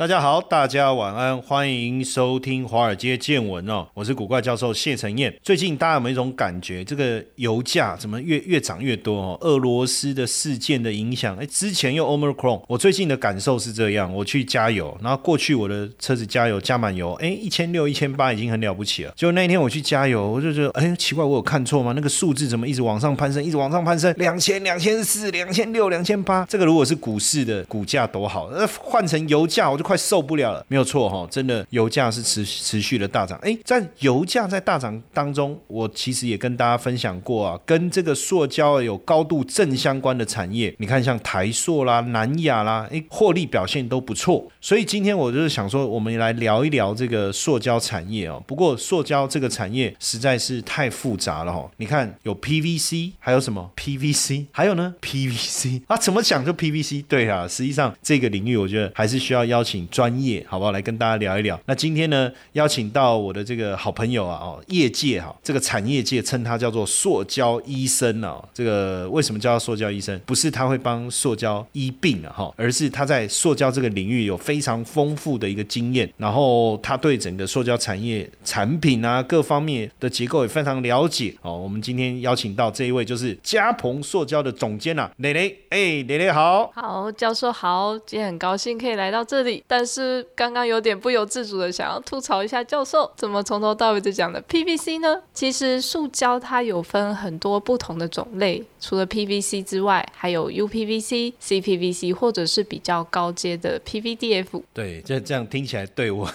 大家好，大家晚安，欢迎收听华尔街见闻哦，我是古怪教授谢承彦。最近大家有没有一种感觉，这个油价怎么越越涨越多哦？俄罗斯的事件的影响，哎，之前又 Omicron，我最近的感受是这样，我去加油，然后过去我的车子加油加满油，哎，一千六、一千八已经很了不起了。就那一天我去加油，我就觉得，哎，奇怪，我有看错吗？那个数字怎么一直往上攀升，一直往上攀升？两千、两千四、两千六、两千八，这个如果是股市的股价多好，那换成油价我就。快受不了了，没有错哈，真的油价是持持续的大涨。哎，在油价在大涨当中，我其实也跟大家分享过啊，跟这个塑胶有高度正相关的产业，你看像台塑啦、南亚啦，哎，获利表现都不错。所以今天我就是想说，我们来聊一聊这个塑胶产业哦。不过塑胶这个产业实在是太复杂了哈。你看有 PVC，还有什么 PVC，还有呢 PVC 啊，怎么讲就 PVC？对啊，实际上这个领域我觉得还是需要邀请。专业好不好？来跟大家聊一聊。那今天呢，邀请到我的这个好朋友啊，哦，业界哈，这个产业界称他叫做塑胶医生啊。这个为什么叫他塑胶医生？不是他会帮塑胶医病啊，哈，而是他在塑胶这个领域有非常丰富的一个经验，然后他对整个塑胶产业产品啊各方面的结构也非常了解哦。我们今天邀请到这一位就是嘉鹏塑胶的总监啊，蕾蕾，哎，蕾蕾好，好，教授好，今天很高兴可以来到这里。但是刚刚有点不由自主的想要吐槽一下教授，怎么从头到尾就讲的 PVC 呢？其实塑胶它有分很多不同的种类，除了 PVC 之外，还有 UPVC、CPVC 或者是比较高阶的 PVDF。对，这这样听起来对我，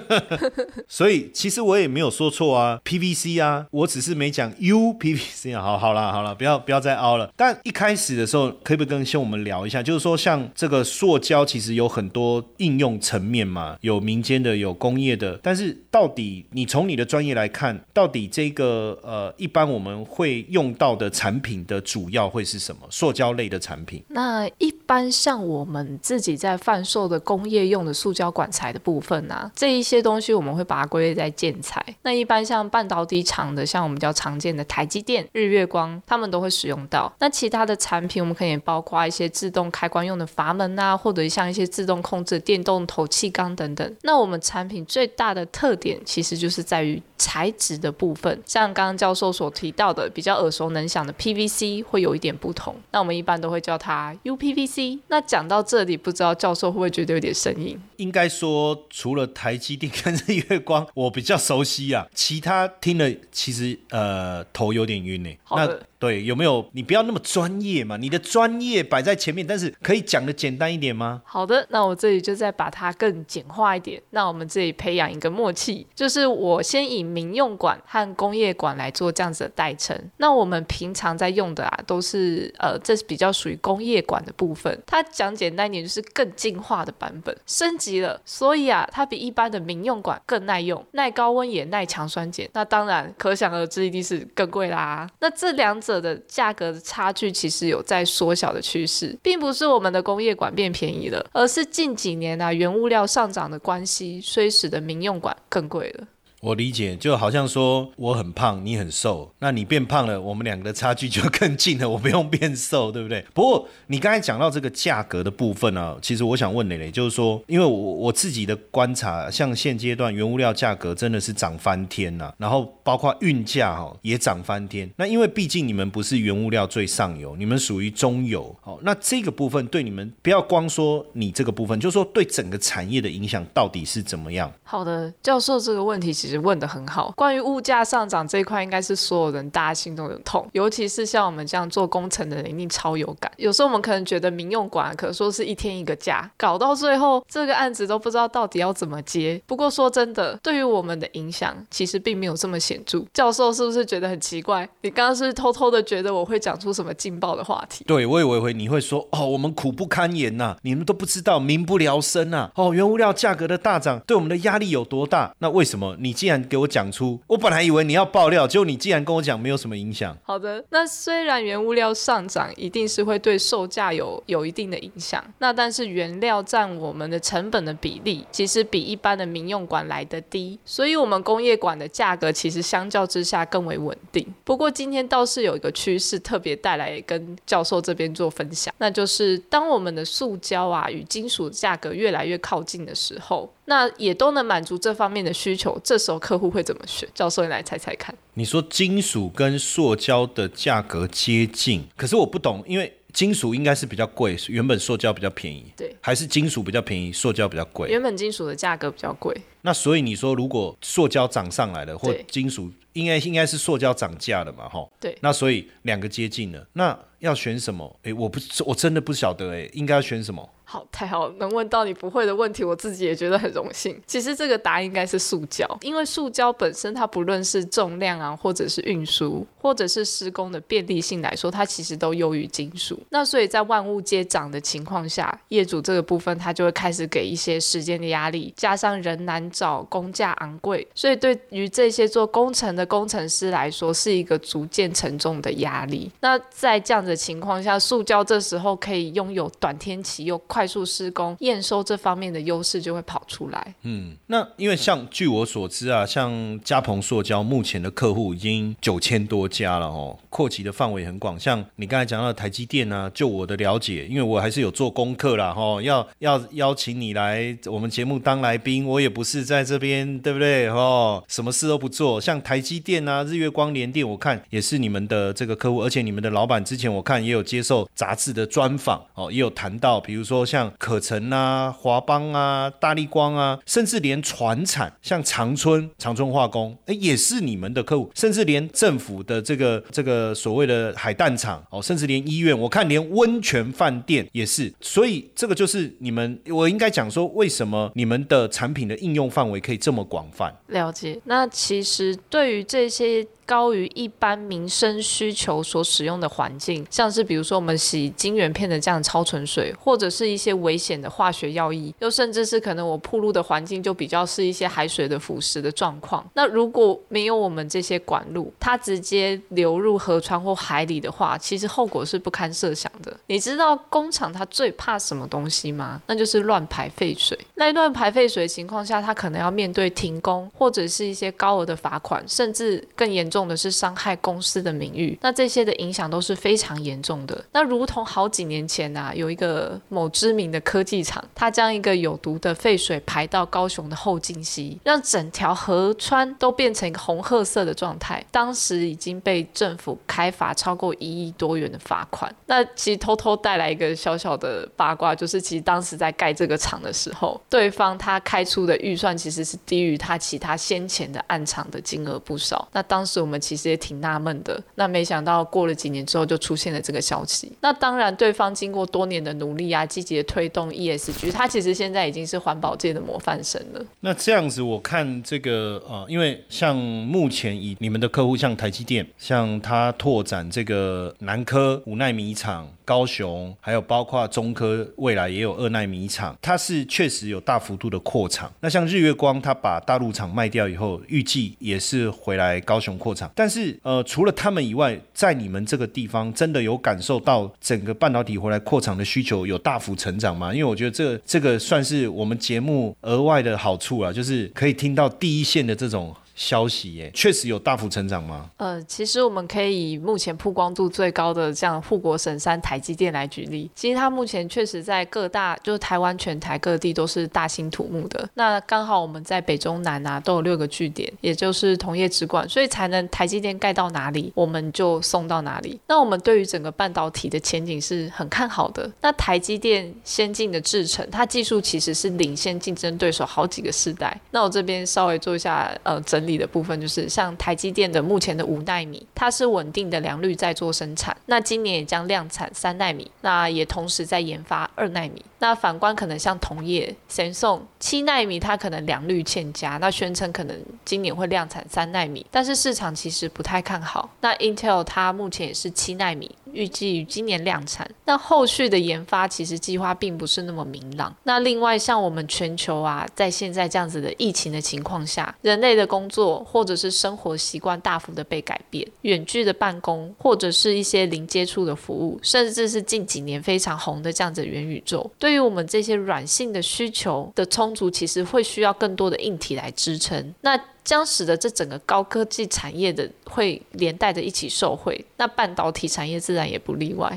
所以其实我也没有说错啊，PVC 啊，我只是没讲 UPVC 啊。好，好啦，好了，不要不要再凹了。但一开始的时候，可不可以跟先我们聊一下，就是说像这个塑胶，其实有很多。应用层面嘛，有民间的，有工业的，但是到底你从你的专业来看，到底这个呃，一般我们会用到的产品的主要会是什么？塑胶类的产品？那一般像我们自己在贩售的工业用的塑胶管材的部分啊，这一些东西我们会把它归类在建材。那一般像半导体厂的，像我们比较常见的台积电、日月光，他们都会使用到。那其他的产品，我们可以包括一些自动开关用的阀门啊，或者像一些自动控制。电动头气缸等等，那我们产品最大的特点其实就是在于材质的部分。像刚刚教授所提到的，比较耳熟能详的 PVC 会有一点不同。那我们一般都会叫它 UPVC。那讲到这里，不知道教授会不会觉得有点生硬？应该说，除了台积电跟日月光，我比较熟悉啊，其他听了其实呃头有点晕呢。那对，有没有？你不要那么专业嘛，你的专业摆在前面，但是可以讲的简单一点吗？好的，那我这里就再把它更简化一点。那我们这里培养一个默契，就是我先以民用管和工业管来做这样子的代称。那我们平常在用的啊，都是呃，这是比较属于工业管的部分。它讲简单一点，就是更进化的版本，升级了。所以啊，它比一般的民用管更耐用，耐高温也耐强酸碱。那当然，可想而知一定是更贵啦。那这两者。的价格的差距其实有在缩小的趋势，并不是我们的工业管变便宜了，而是近几年啊原物料上涨的关系，虽使得民用管更贵了。我理解，就好像说我很胖，你很瘦，那你变胖了，我们两个的差距就更近了。我不用变瘦，对不对？不过你刚才讲到这个价格的部分呢，其实我想问蕾蕾，就是说，因为我我自己的观察，像现阶段原物料价格真的是涨翻天了，然后包括运价哈也涨翻天。那因为毕竟你们不是原物料最上游，你们属于中游，好，那这个部分对你们不要光说你这个部分，就是说对整个产业的影响到底是怎么样？好的，教授这个问题其实。实问的很好。关于物价上涨这一块，应该是所有人大家心中的痛，尤其是像我们这样做工程的人，一定超有感。有时候我们可能觉得民用馆可说是一天一个价，搞到最后这个案子都不知道到底要怎么接。不过说真的，对于我们的影响其实并没有这么显著。教授是不是觉得很奇怪？你刚刚是偷偷的觉得我会讲出什么劲爆的话题？对，我以为会你会说哦，我们苦不堪言呐，你们都不知道，民不聊生呐。哦，原物料价格的大涨对我们的压力有多大？那为什么你竟然给我讲出？我本来以为你要爆料，结果你既然跟我讲没有什么影响。好的，那虽然原物料上涨一定是会对售价有有一定的影响，那但是原料占我们的成本的比例其实比一般的民用馆来的低，所以我们工业馆的价格其实相较之下更为稳定。不过今天倒是有一个趋势特别带来跟教授这边做分享，那就是当我们的塑胶啊与金属价格越来越靠近的时候，那也都能满足这方面的需求，这时候客户会怎么选？教授，你来猜猜看。你说金属跟塑胶的价格接近，可是我不懂，因为金属应该是比较贵，原本塑胶比较便宜，对，还是金属比较便宜，塑胶比较贵？原本金属的价格比较贵，那所以你说如果塑胶涨上来了，或金属应该应该是塑胶涨价了嘛，哈？对那所以两个接近了，那要选什么？诶，我不我真的不晓得，诶，应该要选什么？好，太好了，能问到你不会的问题，我自己也觉得很荣幸。其实这个答案应该是塑胶，因为塑胶本身它不论是重量啊，或者是运输，或者是施工的便利性来说，它其实都优于金属。那所以在万物皆涨的情况下，业主这个部分他就会开始给一些时间的压力，加上人难找，工价昂贵，所以对于这些做工程的工程师来说，是一个逐渐沉重的压力。那在这样的情况下，塑胶这时候可以拥有短天期又快快速施工、验收这方面的优势就会跑出来。嗯那因为像据我所知啊，像嘉鹏塑胶目前的客户已经九千多家了哦，扩及的范围很广。像你刚才讲到台积电啊，就我的了解，因为我还是有做功课啦，哈，要要邀请你来我们节目当来宾，我也不是在这边，对不对？哦，什么事都不做。像台积电啊、日月光、联电，我看也是你们的这个客户，而且你们的老板之前我看也有接受杂志的专访哦，也有谈到，比如说像可成啊、华邦啊、大力光啊，甚至连船产像长春、长春化工，哎，也是你们的客户，甚至连政府的这个这个所谓的海淡厂哦，甚至连医院，我看连温泉饭店也是，所以这个就是你们，我应该讲说，为什么你们的产品的应用范围可以这么广泛？了解。那其实对于这些高于一般民生需求所使用的环境，像是比如说我们洗晶圆片的这样超纯水，或者是一些危险的化学药液，又甚至是可能我铺路的环境就比较是一些海水的腐蚀的状况。那如果没有我们这些管路，它直接流入河川或海里的话，其实后果是不堪设想的。你知道工厂它最怕什么东西吗？那就是乱排废水。那乱排废水的情况下，它可能要面对停工或者是一些高额的罚款，甚至更严重的是伤害公司的名誉。那这些的影响都是非常严重的。那如同好几年前啊，有一个某知名的科技厂，它将一个有毒的废水排到高雄的后劲溪，让整条河川都变成一个红褐色的状态。当时已经被政府开罚超过一亿多元的罚款。那其实偷偷带来一个小小的八卦，就是其实当时在盖这个厂的时候，对方他开出的预算其实是低于他其他先前的暗场的金额不少。那当时我我们其实也挺纳闷的，那没想到过了几年之后就出现了这个消息。那当然，对方经过多年的努力啊，积极的推动 ESG，他其实现在已经是环保界的模范生了。那这样子，我看这个呃，因为像目前以你们的客户，像台积电，像他拓展这个南科五奈米厂、高雄，还有包括中科未来也有二纳米厂，它是确实有大幅度的扩厂。那像日月光，它把大陆厂卖掉以后，预计也是回来高雄扩厂。但是呃，除了他们以外，在你们这个地方，真的有感受到整个半导体回来扩厂的需求有大幅成长吗？因为我觉得这这个算是我们节目额外的好处啊，就是可以听到第一线的这种消息耶，确实有大幅成长吗？呃，其实我们可以以目前曝光度最高的这样护国神山台积电来举例，其实它目前确实在各大就是台湾全台各地都是大兴土木的。那刚好我们在北中南啊都有六个据点，也就是同业直管，所以才能台积电盖到哪里，我们就送到哪里。那我们对于整个半导体的前景是很看好的。那台积电先进的制程，它技术其实是领先竞争对手好几个世代。那我这边稍微做一下呃整理的部分，就是像台积电的目前的五纳米，它是稳定的良率在做生产。那今年也将量产三纳米，那也同时在研发二纳米。那反观可能像同业神送七纳米，它可能良率欠佳，那宣称可能今年会量产三纳米，但是市场其实不太看好。那 Intel 它目前也是七纳米。预计于今年量产，那后续的研发其实计划并不是那么明朗。那另外，像我们全球啊，在现在这样子的疫情的情况下，人类的工作或者是生活习惯大幅的被改变，远距的办公或者是一些零接触的服务，甚至是近几年非常红的这样子元宇宙，对于我们这些软性的需求的充足，其实会需要更多的硬体来支撑。那将使得这整个高科技产业的会连带着一起受惠，那半导体产业自然也不例外。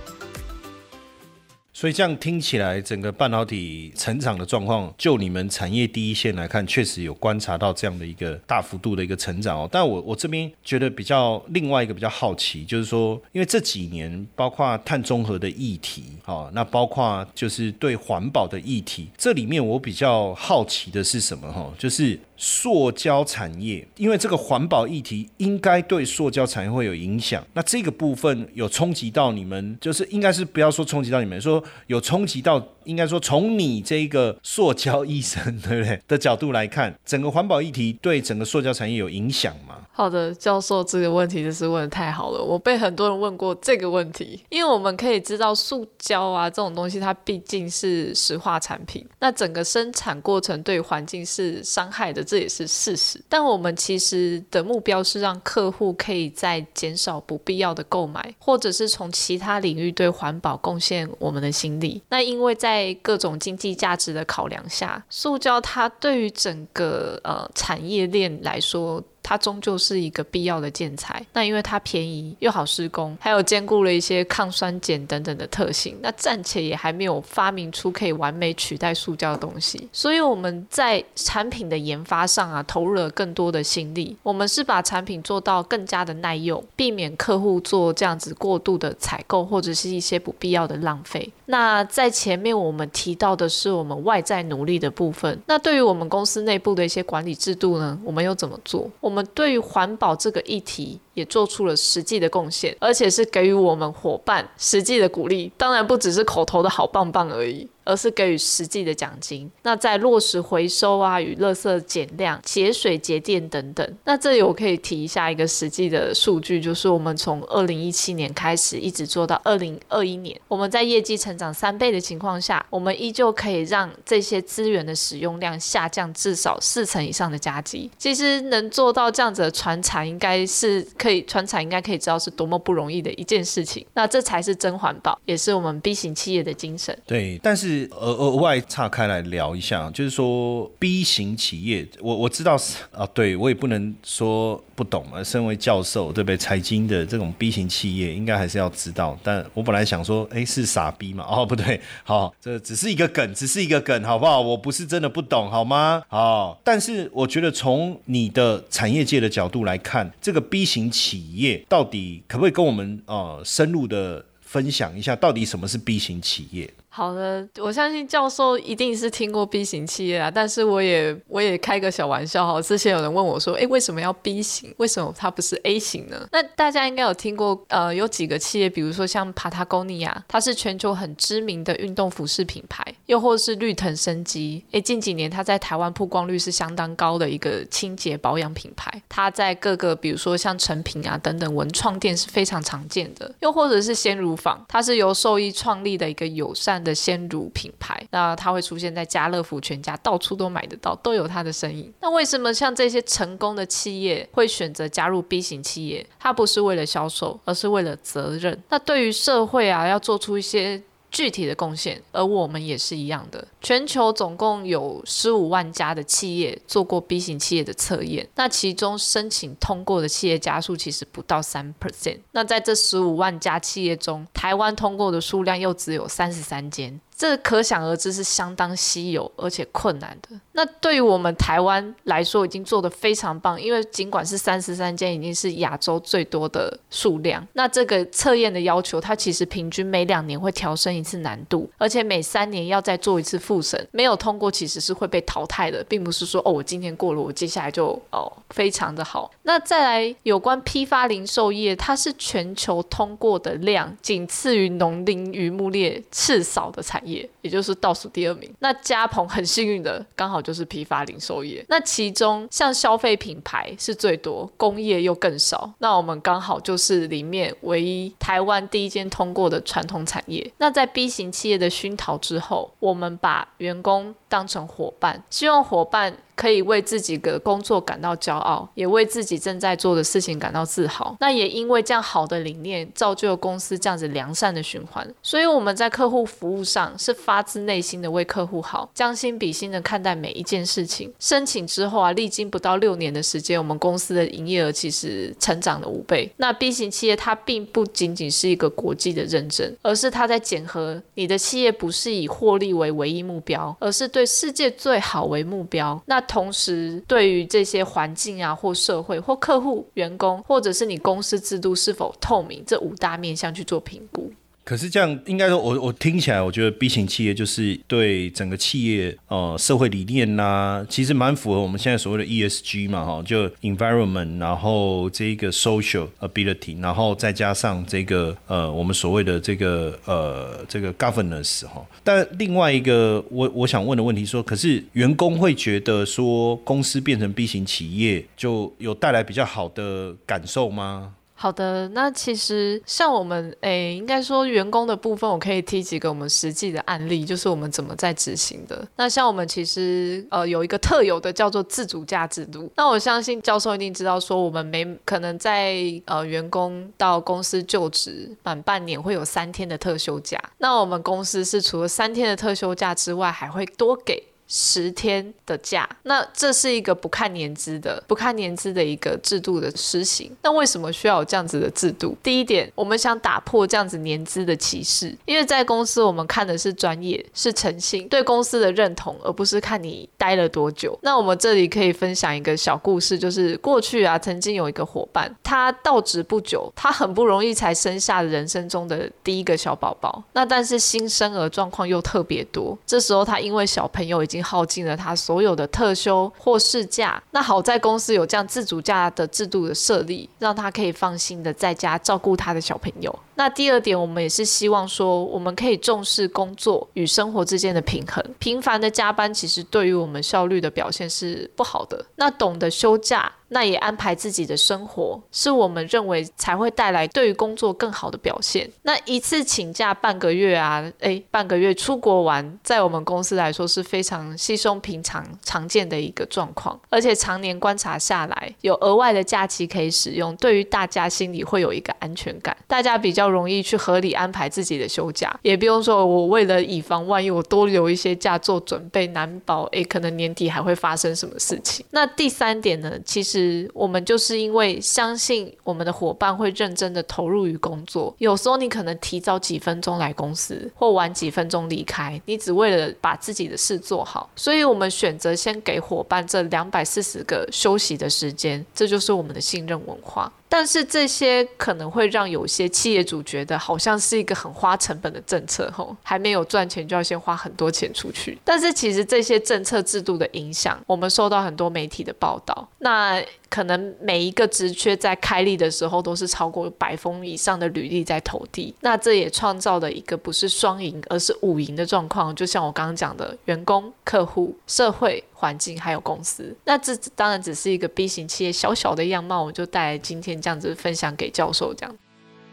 所以这样听起来，整个半导体成长的状况，就你们产业第一线来看，确实有观察到这样的一个大幅度的一个成长哦。但我我这边觉得比较另外一个比较好奇，就是说，因为这几年包括碳中和的议题，哦，那包括就是对环保的议题，这里面我比较好奇的是什么哈？就是塑胶产业，因为这个环保议题应该对塑胶产业会有影响，那这个部分有冲击到你们，就是应该是不要说冲击到你们说。有冲击到，应该说从你这个塑胶医生，对不对的角度来看，整个环保议题对整个塑胶产业有影响吗？好的，教授，这个问题就是问的太好了。我被很多人问过这个问题，因为我们可以知道，塑胶啊这种东西，它毕竟是石化产品，那整个生产过程对环境是伤害的，这也是事实。但我们其实的目标是让客户可以在减少不必要的购买，或者是从其他领域对环保贡献我们的心力。那因为在各种经济价值的考量下，塑胶它对于整个呃产业链来说。它终究是一个必要的建材，那因为它便宜又好施工，还有兼顾了一些抗酸碱等等的特性，那暂且也还没有发明出可以完美取代塑胶的东西，所以我们在产品的研发上啊，投入了更多的心力。我们是把产品做到更加的耐用，避免客户做这样子过度的采购或者是一些不必要的浪费。那在前面我们提到的是我们外在努力的部分，那对于我们公司内部的一些管理制度呢，我们又怎么做？我们对于环保这个议题也做出了实际的贡献，而且是给予我们伙伴实际的鼓励。当然不只是口头的好棒棒而已。而是给予实际的奖金。那在落实回收啊与垃圾减量、节水节电等等。那这里我可以提一下一个实际的数据，就是我们从二零一七年开始一直做到二零二一年，我们在业绩成长三倍的情况下，我们依旧可以让这些资源的使用量下降至少四成以上的加急。其实能做到这样子的传产，应该是可以传产，应该可以知道是多么不容易的一件事情。那这才是真环保，也是我们 B 型企业的精神。对，但是。额额外岔开来聊一下，就是说 B 型企业，我我知道是啊，对我也不能说不懂啊。身为教授，对不对？财经的这种 B 型企业，应该还是要知道。但我本来想说，哎，是傻逼嘛？哦，不对，好，这只是一个梗，只是一个梗，好不好？我不是真的不懂，好吗？好，但是我觉得从你的产业界的角度来看，这个 B 型企业到底可不可以跟我们呃深入的？分享一下，到底什么是 B 型企业？好的，我相信教授一定是听过 B 型企业啊，但是我也我也开个小玩笑哈。之前有人问我说，哎，为什么要 B 型？为什么它不是 A 型呢？那大家应该有听过，呃，有几个企业，比如说像 Patagonia，它是全球很知名的运动服饰品牌，又或是绿藤生机，哎，近几年它在台湾曝光率是相当高的一个清洁保养品牌，它在各个比如说像成品啊等等文创店是非常常见的，又或者是鲜乳坊，它是由兽医创立的一个友善。的鲜乳品牌，那它会出现在家乐福、全家，到处都买得到，都有它的身影。那为什么像这些成功的企业会选择加入 B 型企业？它不是为了销售，而是为了责任。那对于社会啊，要做出一些。具体的贡献，而我们也是一样的。全球总共有十五万家的企业做过 B 型企业的测验，那其中申请通过的企业家数其实不到三 percent。那在这十五万家企业中，台湾通过的数量又只有三十三间。这可想而知是相当稀有而且困难的。那对于我们台湾来说，已经做得非常棒，因为尽管是三十三间，已经是亚洲最多的数量。那这个测验的要求，它其实平均每两年会调升一次难度，而且每三年要再做一次复审。没有通过其实是会被淘汰的，并不是说哦，我今天过了，我接下来就哦非常的好。那再来有关批发零售业，它是全球通过的量仅次于农林渔牧业次少的产业。也就是倒数第二名。那嘉鹏很幸运的，刚好就是批发零售业。那其中像消费品牌是最多，工业又更少。那我们刚好就是里面唯一台湾第一间通过的传统产业。那在 B 型企业的熏陶之后，我们把员工当成伙伴，希望伙伴。可以为自己的工作感到骄傲，也为自己正在做的事情感到自豪。那也因为这样好的理念，造就了公司这样子良善的循环。所以我们在客户服务上是发自内心的为客户好，将心比心的看待每一件事情。申请之后啊，历经不到六年的时间，我们公司的营业额其实成长了五倍。那 B 型企业它并不仅仅是一个国际的认证，而是它在检核你的企业不是以获利为唯一目标，而是对对世界最好为目标。那同时，对于这些环境啊，或社会，或客户、员工，或者是你公司制度是否透明，这五大面向去做评估。可是这样，应该说，我我听起来，我觉得 B 型企业就是对整个企业呃社会理念呐，其实蛮符合我们现在所谓的 ESG 嘛，哈，就 environment，然后这一个 social ability，然后再加上这个呃我们所谓的这个呃这个 governance 哈。但另外一个我我想问的问题说，可是员工会觉得说公司变成 B 型企业就有带来比较好的感受吗？好的，那其实像我们诶，应该说员工的部分，我可以提几个我们实际的案例，就是我们怎么在执行的。那像我们其实呃有一个特有的叫做自主假制度。那我相信教授一定知道，说我们没可能在呃员工到公司就职满半年会有三天的特休假。那我们公司是除了三天的特休假之外，还会多给。十天的假，那这是一个不看年资的、不看年资的一个制度的施行。那为什么需要有这样子的制度？第一点，我们想打破这样子年资的歧视，因为在公司我们看的是专业、是诚信、对公司的认同，而不是看你待了多久。那我们这里可以分享一个小故事，就是过去啊，曾经有一个伙伴，他到职不久，他很不容易才生下人生中的第一个小宝宝。那但是新生儿状况又特别多，这时候他因为小朋友已经耗尽了他所有的特休或事假，那好在公司有这样自主假的制度的设立，让他可以放心的在家照顾他的小朋友。那第二点，我们也是希望说，我们可以重视工作与生活之间的平衡。频繁的加班其实对于我们效率的表现是不好的。那懂得休假。那也安排自己的生活，是我们认为才会带来对于工作更好的表现。那一次请假半个月啊，诶，半个月出国玩，在我们公司来说是非常稀松平常、常见的一个状况。而且常年观察下来，有额外的假期可以使用，对于大家心里会有一个安全感，大家比较容易去合理安排自己的休假，也不用说我为了以防万一，我多留一些假做准备，难保诶可能年底还会发生什么事情。那第三点呢，其实。我们就是因为相信我们的伙伴会认真的投入于工作，有时候你可能提早几分钟来公司，或晚几分钟离开，你只为了把自己的事做好，所以我们选择先给伙伴这两百四十个休息的时间，这就是我们的信任文化。但是这些可能会让有些企业主觉得好像是一个很花成本的政策，吼，还没有赚钱就要先花很多钱出去。但是其实这些政策制度的影响，我们受到很多媒体的报道。那可能每一个职缺在开立的时候都是超过百封以上的履历在投递，那这也创造了一个不是双赢，而是五赢的状况。就像我刚刚讲的，员工、客户、社会环境还有公司，那这当然只是一个 B 型企业小小的样貌，我就带来今天这样子分享给教授这样。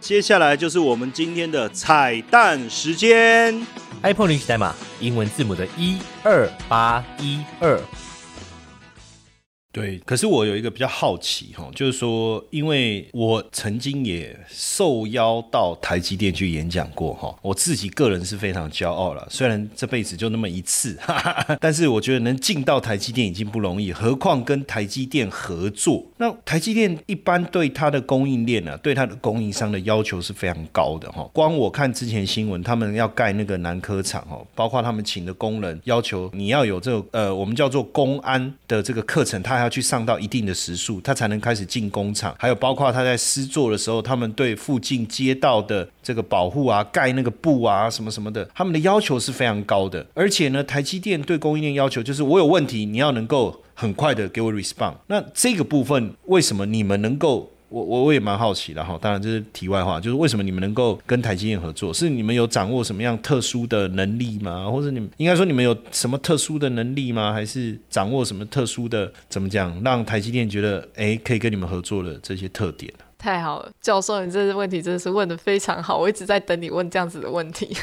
接下来就是我们今天的彩蛋时间，iPhone 领取代码英文字母的一二八一二。对，可是我有一个比较好奇哈，就是说，因为我曾经也受邀到台积电去演讲过哈，我自己个人是非常骄傲了。虽然这辈子就那么一次，哈哈但是我觉得能进到台积电已经不容易，何况跟台积电合作。那台积电一般对它的供应链呢，对它的供应商的要求是非常高的哈。光我看之前新闻，他们要盖那个南科厂哦，包括他们请的工人，要求你要有这个呃，我们叫做公安的这个课程，他。去上到一定的时速，他才能开始进工厂。还有包括他在施作的时候，他们对附近街道的这个保护啊，盖那个布啊，什么什么的，他们的要求是非常高的。而且呢，台积电对供应链要求就是，我有问题，你要能够很快的给我 respond。那这个部分为什么你们能够？我我我也蛮好奇的哈，当然这是题外话，就是为什么你们能够跟台积电合作？是你们有掌握什么样特殊的能力吗？或者你们应该说你们有什么特殊的能力吗？还是掌握什么特殊的怎么讲，让台积电觉得哎可以跟你们合作的这些特点？太好了，教授，你这个问题真的是问的非常好，我一直在等你问这样子的问题。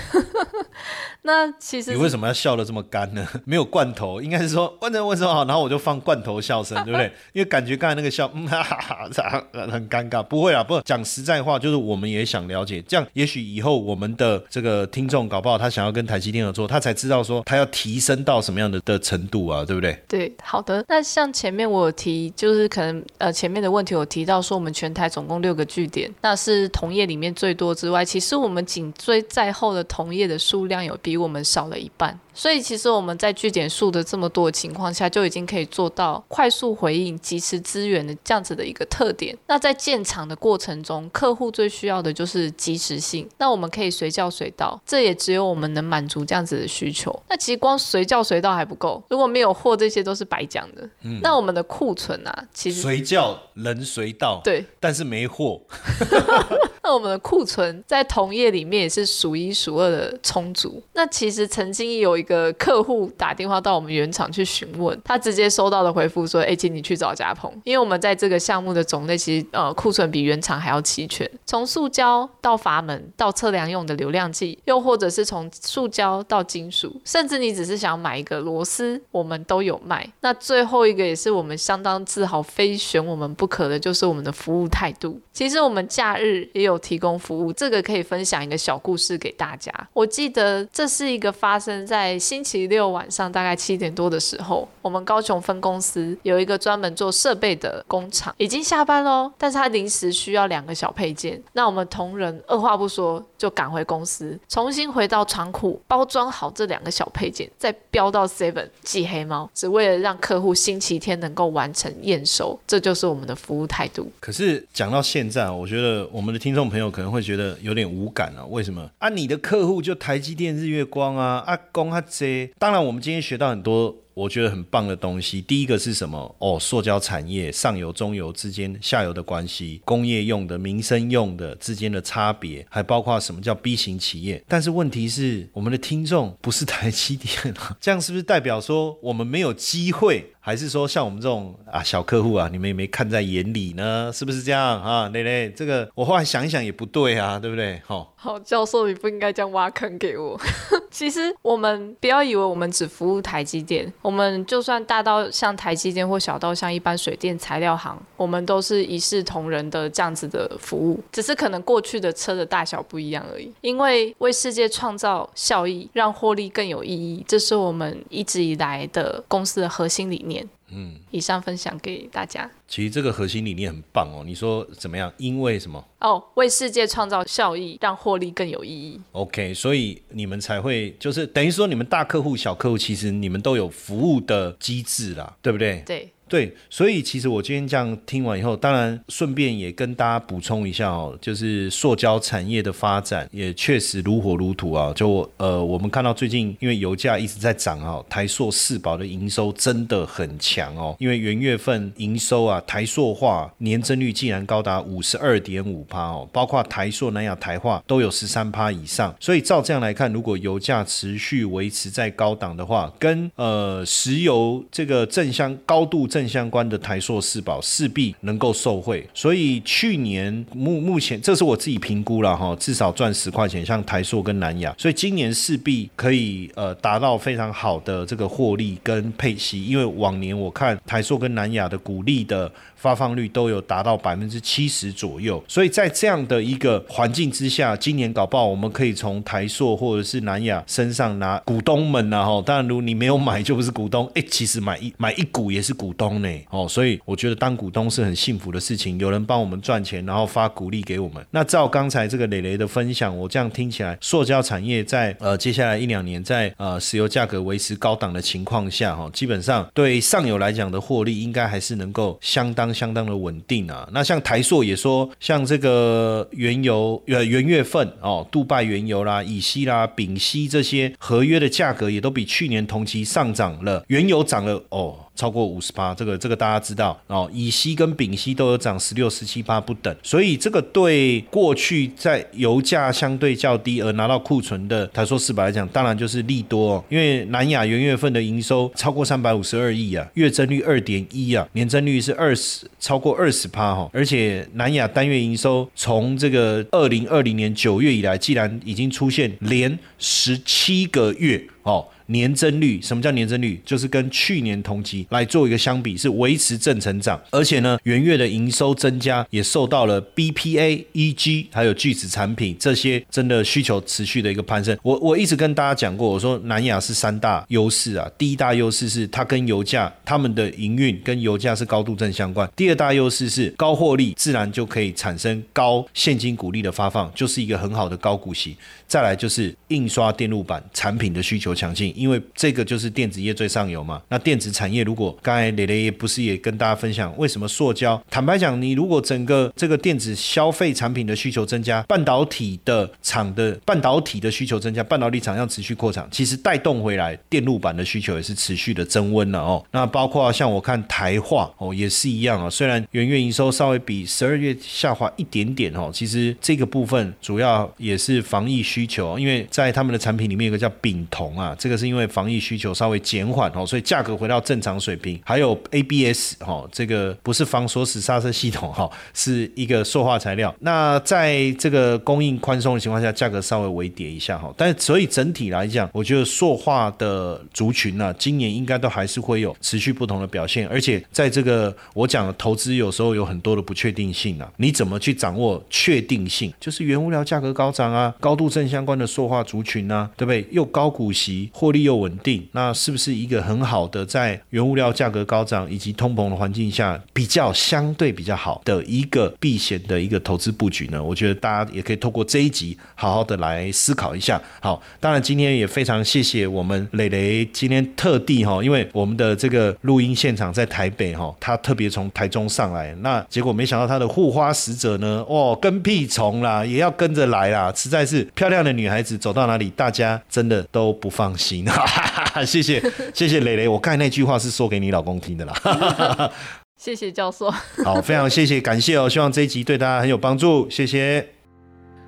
那其实你为什么要笑的这么干呢？没有罐头，应该是说问着问什么好，然后我就放罐头笑声，对不对？因为感觉刚才那个笑，嗯哈哈哈，很尴尬。不会啊，不讲实在话，就是我们也想了解，这样也许以后我们的这个听众搞不好他想要跟台积电合作，他才知道说他要提升到什么样的的程度啊，对不对？对，好的。那像前面我有提，就是可能呃前面的问题我提到说我们全台总。总共六个据点，那是同业里面最多之外，其实我们紧追在后的同业的数量有比我们少了一半。所以其实我们在据点数的这么多的情况下，就已经可以做到快速回应、及时支援的这样子的一个特点。那在建厂的过程中，客户最需要的就是及时性。那我们可以随叫随到，这也只有我们能满足这样子的需求。那其实光随叫随到还不够，如果没有货，这些都是白讲的。嗯，那我们的库存啊，其实随叫人随到，对，但是没货。那我们的库存在同业里面也是数一数二的充足。那其实曾经有一个客户打电话到我们原厂去询问，他直接收到的回复说：“哎，请你去找嘉鹏，因为我们在这个项目的种类其实呃库存比原厂还要齐全，从塑胶到阀门到测量用的流量计，又或者是从塑胶到金属，甚至你只是想买一个螺丝，我们都有卖。那最后一个也是我们相当自豪、非选我们不可的，就是我们的服务态度。其实我们假日也有。提供服务，这个可以分享一个小故事给大家。我记得这是一个发生在星期六晚上大概七点多的时候，我们高雄分公司有一个专门做设备的工厂，已经下班喽，但是他临时需要两个小配件，那我们同仁二话不说就赶回公司，重新回到仓库包装好这两个小配件，再标到 Seven 寄黑猫，只为了让客户星期天能够完成验收，这就是我们的服务态度。可是讲到现在，我觉得我们的听众。朋友可能会觉得有点无感啊，为什么啊？你的客户就台积电、日月光啊，阿公阿这。当然，我们今天学到很多。我觉得很棒的东西，第一个是什么？哦，塑胶产业上游、中游之间、下游的关系，工业用的、民生用的之间的差别，还包括什么叫 B 型企业？但是问题是，我们的听众不是台积电啊，这样是不是代表说我们没有机会？还是说像我们这种啊小客户啊，你们也没看在眼里呢？是不是这样啊？蕾蕾，这个我后来想一想也不对啊，对不对？好，好，教授，你不应该这样挖坑给我。其实我们不要以为我们只服务台积电。我们就算大到像台积电或小到像一般水电材料行，我们都是一视同仁的这样子的服务，只是可能过去的车的大小不一样而已。因为为世界创造效益，让获利更有意义，这是我们一直以来的公司的核心理念。嗯，以上分享给大家。其实这个核心理念很棒哦。你说怎么样？因为什么？哦，为世界创造效益，让获利更有意义。OK，所以你们才会就是等于说，你们大客户、小客户，其实你们都有服务的机制啦，对不对？对，对，所以其实我今天这样听完以后，当然顺便也跟大家补充一下哦，就是塑胶产业的发展也确实如火如荼啊。就呃，我们看到最近因为油价一直在涨啊，台塑四宝的营收真的很强哦，因为元月份营收啊，台塑化年增率竟然高达五十二点五趴哦，包括台塑、南亚、台化都有十三趴以上。所以照这样来看，如果油价持续维持在高档的话，跟呃石油这个正相高度正相关的台硕四宝势必能够受惠。所以去年目目前这是我自己评估了哈，至少赚十块钱，像台硕跟南亚，所以今年势必可以呃达到非常好的这个获利跟配息，因为往年我看台硕跟南亚的股利的发放率都有达到百分之七十左右，所以在这样的一个环境之下，今年搞不好我们可以从台塑或者是南亚身上拿股东们呐、哈，当然如果你没有买就不是股东，哎，其实买一买一股也是股东呢，哦，所以我觉得当股东是很幸福的事情，有人帮我们赚钱，然后发股利给我们。那照刚才这个磊磊的分享，我这样听起来，塑胶产业在呃接下来一两年在呃石油价格维持高档的情况下，哈、基本上对上游来讲的获利应该还是能够相当相当的稳定啊。那像台塑也说，像这个原油呃元月份哦，杜拜原油啦、乙烯啦、丙烯这些合约的价格也都比去年同期上涨了，原油涨了哦。超过五十趴，这个这个大家知道哦。乙烯跟丙烯都有涨十六、十七趴不等，所以这个对过去在油价相对较低而拿到库存的台塑四百来讲，当然就是利多、哦。因为南亚元月份的营收超过三百五十二亿啊，月增率二点一啊，年增率是二十超过二十趴哈，而且南亚单月营收从这个二零二零年九月以来，既然已经出现连十七个月哦。年增率，什么叫年增率？就是跟去年同期来做一个相比，是维持正成长，而且呢，元月的营收增加也受到了 BPA、EG 还有聚酯产品这些真的需求持续的一个攀升。我我一直跟大家讲过，我说南亚是三大优势啊，第一大优势是它跟油价，他们的营运跟油价是高度正相关；第二大优势是高获利，自然就可以产生高现金股利的发放，就是一个很好的高股息。再来就是印刷电路板产品的需求强劲，因为这个就是电子业最上游嘛。那电子产业如果刚才蕾蕾不是也跟大家分享，为什么塑胶？坦白讲，你如果整个这个电子消费产品的需求增加，半导体的厂的半导体的需求增加，半导体厂要持续扩产，其实带动回来电路板的需求也是持续的增温了哦。那包括像我看台化哦也是一样啊、哦，虽然元月营收稍微比十二月下滑一点点哦，其实这个部分主要也是防疫需求，因为在他们的产品里面有个叫丙酮啊，这个是因为防疫需求稍微减缓哦，所以价格回到正常水平。还有 ABS 哦，这个不是防锁死刹车系统哈、是一个塑化材料。那在这个供应宽松的情况下，价格稍微微跌一下哈、但是所以整体来讲，我觉得塑化的族群呢、啊，今年应该都还是会有持续不同的表现，而且在这个我讲的投资有时候有很多的不确定性啊，你怎么去掌握确定性？就是原物料价格高涨啊，高度正相关的塑化族群啊，对不对？又高股息，获利又稳定，那是不是一个很好的在原物料价格高涨以及通膨的环境下比较相对比较好的一个避险的一个投资布局呢？我觉得大家也可以透过这一集好好的来思考一下。好，当然今天也非常谢谢我们磊磊今天特地哈，因为我们的这个录音现场在台北哈，他特别从台中上来，那结果没想到他的护花使者呢，哦，跟屁虫啦，也要跟着来啦，实在是漂亮的女孩子走到哪里，大家真的都不放心。哈哈哈，谢谢谢谢磊磊，我刚才那句话是说给你老公听的啦。谢谢教授。好，非常谢谢，感谢哦，希望这一集对大家很有帮助，谢谢。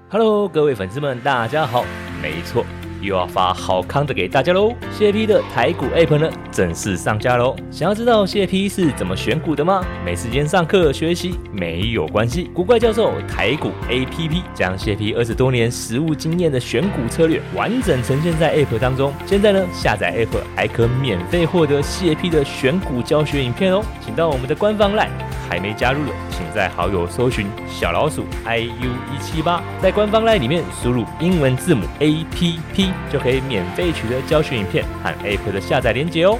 Hello，各位粉丝们，大家好。没错，又要发好康的给大家喽！谢 P 的台股 App 呢正式上架喽！想要知道谢 P 是怎么选股的吗？没时间上课学习没有关系，古怪教授台股 APP 将谢 P 二十多年实务经验的选股策略完整呈现在 App 当中。现在呢，下载 App 还可免费获得谢 P 的选股教学影片哦！请到我们的官方 LINE。还没加入的，请在好友搜寻小老鼠 i u 一七八，在官方 LINE 里面输入英文字母 A P P，就可以免费取得教学影片和 App 的下载链接哦。